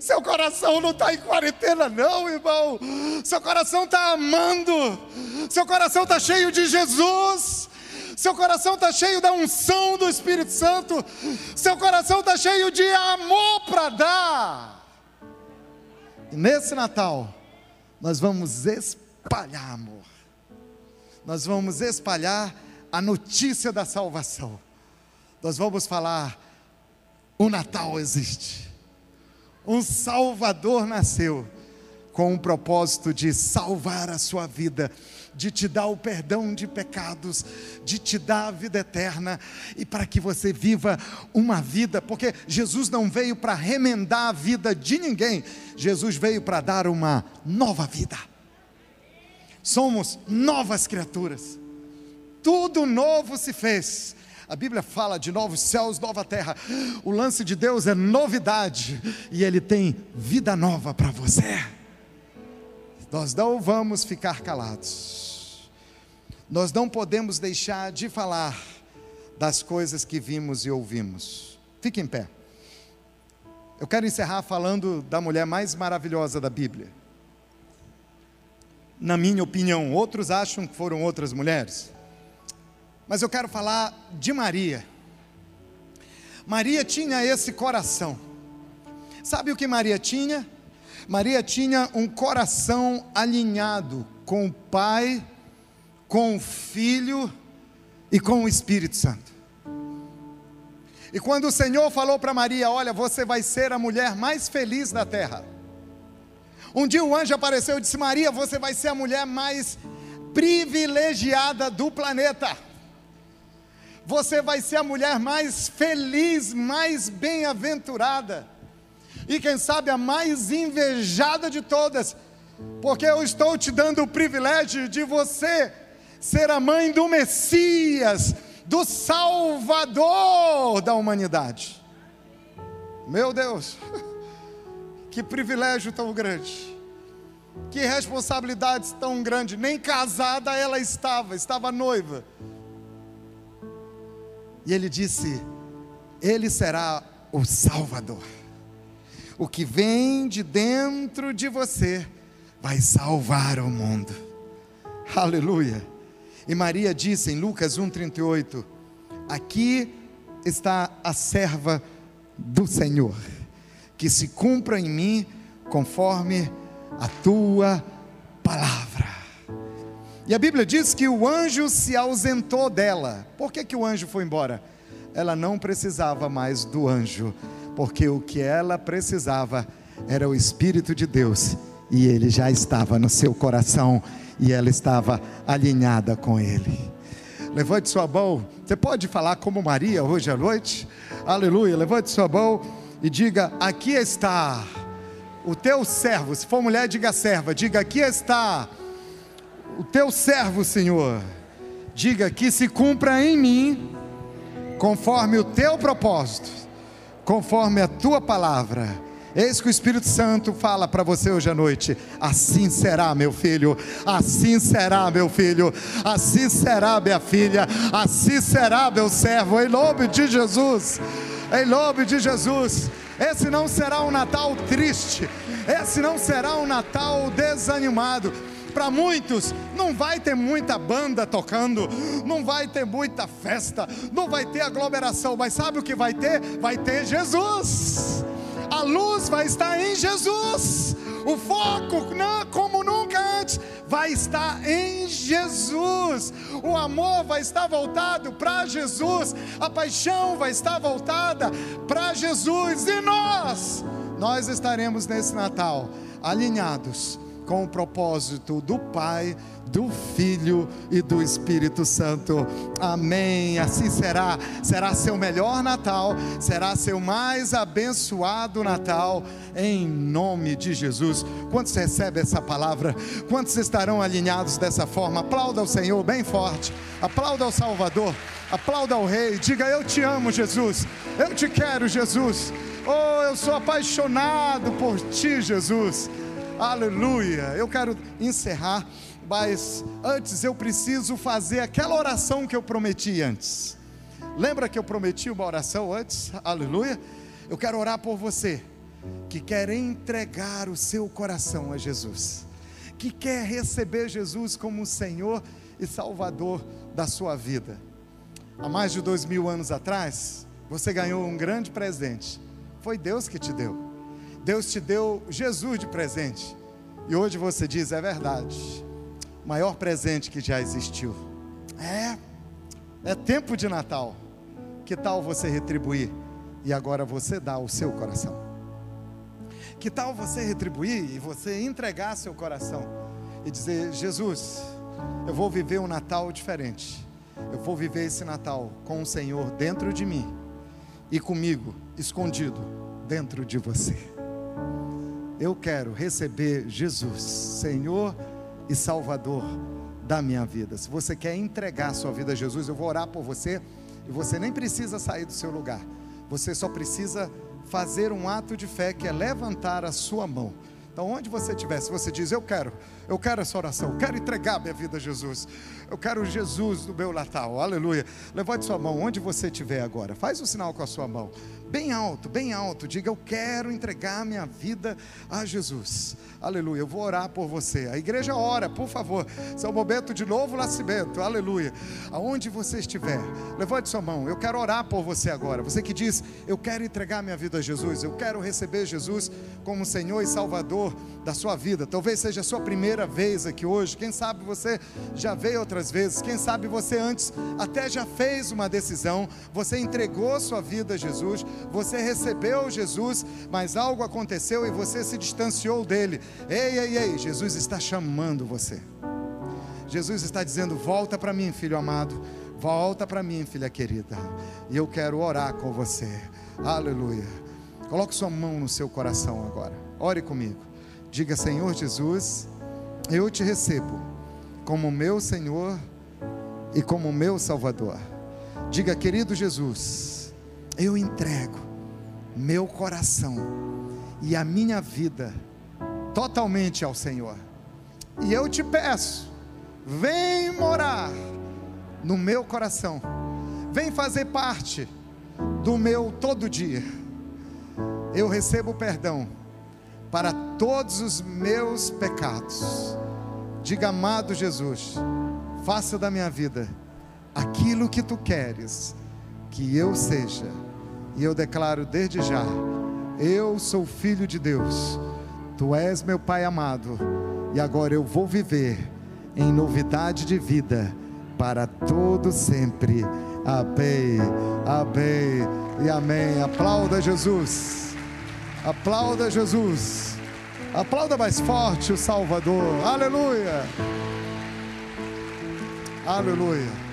Seu coração não está em quarentena, não, irmão. Seu coração está amando. Seu coração está cheio de Jesus. Seu coração está cheio da unção do Espírito Santo. Seu coração está cheio de amor para dar. E nesse Natal, nós vamos espalhar amor. Nós vamos espalhar a notícia da salvação. Nós vamos falar: o Natal existe. Um Salvador nasceu com o propósito de salvar a sua vida, de te dar o perdão de pecados, de te dar a vida eterna e para que você viva uma vida, porque Jesus não veio para remendar a vida de ninguém, Jesus veio para dar uma nova vida. Somos novas criaturas tudo novo se fez. A Bíblia fala de novos céus, nova terra. O lance de Deus é novidade e Ele tem vida nova para você. Nós não vamos ficar calados. Nós não podemos deixar de falar das coisas que vimos e ouvimos. Fique em pé. Eu quero encerrar falando da mulher mais maravilhosa da Bíblia. Na minha opinião, outros acham que foram outras mulheres. Mas eu quero falar de Maria. Maria tinha esse coração. Sabe o que Maria tinha? Maria tinha um coração alinhado com o Pai, com o Filho e com o Espírito Santo. E quando o Senhor falou para Maria: Olha, você vai ser a mulher mais feliz da terra. Um dia um anjo apareceu e disse: Maria, você vai ser a mulher mais privilegiada do planeta você vai ser a mulher mais feliz, mais bem-aventurada, e quem sabe a mais invejada de todas, porque eu estou te dando o privilégio de você ser a mãe do Messias, do Salvador da humanidade. Meu Deus, *laughs* que privilégio tão grande, que responsabilidade tão grande. Nem casada ela estava, estava noiva e ele disse: Ele será o Salvador. O que vem de dentro de você vai salvar o mundo. Aleluia. E Maria disse em Lucas 1,38: Aqui está a serva do Senhor, que se cumpra em mim conforme a tua palavra. E a Bíblia diz que o anjo se ausentou dela. Por que, que o anjo foi embora? Ela não precisava mais do anjo, porque o que ela precisava era o Espírito de Deus, e ele já estava no seu coração, e ela estava alinhada com ele. Levante sua mão. Você pode falar como Maria hoje à noite? Aleluia. Levante sua mão e diga: Aqui está o teu servo. Se for mulher, diga serva. Diga: Aqui está o teu servo, Senhor, diga que se cumpra em mim, conforme o teu propósito, conforme a tua palavra. Eis que o Espírito Santo fala para você hoje à noite: assim será, meu filho, assim será, meu filho, assim será, minha filha, assim será, meu servo, em nome de Jesus, em nome de Jesus. Esse não será um Natal triste, esse não será um Natal desanimado. Para muitos, não vai ter muita banda tocando, não vai ter muita festa, não vai ter aglomeração, mas sabe o que vai ter? Vai ter Jesus. A luz vai estar em Jesus. O foco, não, como nunca antes, vai estar em Jesus. O amor vai estar voltado para Jesus. A paixão vai estar voltada para Jesus. E nós, nós estaremos nesse Natal alinhados com o propósito do Pai, do Filho e do Espírito Santo. Amém. Assim será. Será seu melhor Natal, será seu mais abençoado Natal, em nome de Jesus. Quantos recebem essa palavra? Quantos estarão alinhados dessa forma? Aplauda ao Senhor bem forte. Aplauda ao Salvador. Aplauda ao Rei. Diga: Eu te amo, Jesus. Eu te quero, Jesus. Oh, eu sou apaixonado por ti, Jesus. Aleluia. Eu quero encerrar, mas antes eu preciso fazer aquela oração que eu prometi antes. Lembra que eu prometi uma oração antes? Aleluia. Eu quero orar por você que quer entregar o seu coração a Jesus, que quer receber Jesus como Senhor e Salvador da sua vida. Há mais de dois mil anos atrás, você ganhou um grande presente foi Deus que te deu. Deus te deu Jesus de presente. E hoje você diz: é verdade. Maior presente que já existiu. É. É tempo de Natal. Que tal você retribuir? E agora você dá o seu coração. Que tal você retribuir e você entregar seu coração e dizer: Jesus, eu vou viver um Natal diferente. Eu vou viver esse Natal com o Senhor dentro de mim e comigo escondido dentro de você. Eu quero receber Jesus, Senhor e Salvador da minha vida. Se você quer entregar sua vida a Jesus, eu vou orar por você e você nem precisa sair do seu lugar. Você só precisa fazer um ato de fé que é levantar a sua mão. Então, onde você estiver, se você diz, eu quero, eu quero essa oração, eu quero entregar minha vida a Jesus, eu quero Jesus no meu Natal, aleluia. Levante sua mão, onde você estiver agora, faz o um sinal com a sua mão, bem alto, bem alto, diga, eu quero entregar minha vida a Jesus, aleluia. Eu vou orar por você, a igreja ora, por favor, o momento de novo nascimento, aleluia. Aonde você estiver, levante sua mão, eu quero orar por você agora, você que diz, eu quero entregar minha vida a Jesus, eu quero receber Jesus como Senhor e Salvador da sua vida, talvez seja a sua primeira vez aqui hoje, quem sabe você já veio outras vezes, quem sabe você antes até já fez uma decisão, você entregou sua vida a Jesus, você recebeu Jesus, mas algo aconteceu e você se distanciou dele. Ei, ei, ei, Jesus está chamando você. Jesus está dizendo: volta para mim, filho amado. Volta para mim, filha querida. E eu quero orar com você. Aleluia. Coloque sua mão no seu coração agora. Ore comigo. Diga: Senhor Jesus, eu te recebo como meu Senhor e como meu Salvador. Diga, querido Jesus, eu entrego meu coração e a minha vida totalmente ao Senhor. E eu te peço, vem morar no meu coração, vem fazer parte do meu todo dia. Eu recebo perdão para todos os meus pecados. Diga, amado Jesus, faça da minha vida aquilo que tu queres que eu seja. E eu declaro desde já: eu sou filho de Deus, tu és meu Pai amado, e agora eu vou viver em novidade de vida para todo sempre. Amém, amém e amém. Aplauda Jesus. Aplauda Jesus. Aplauda mais forte o Salvador. Aleluia. Aleluia.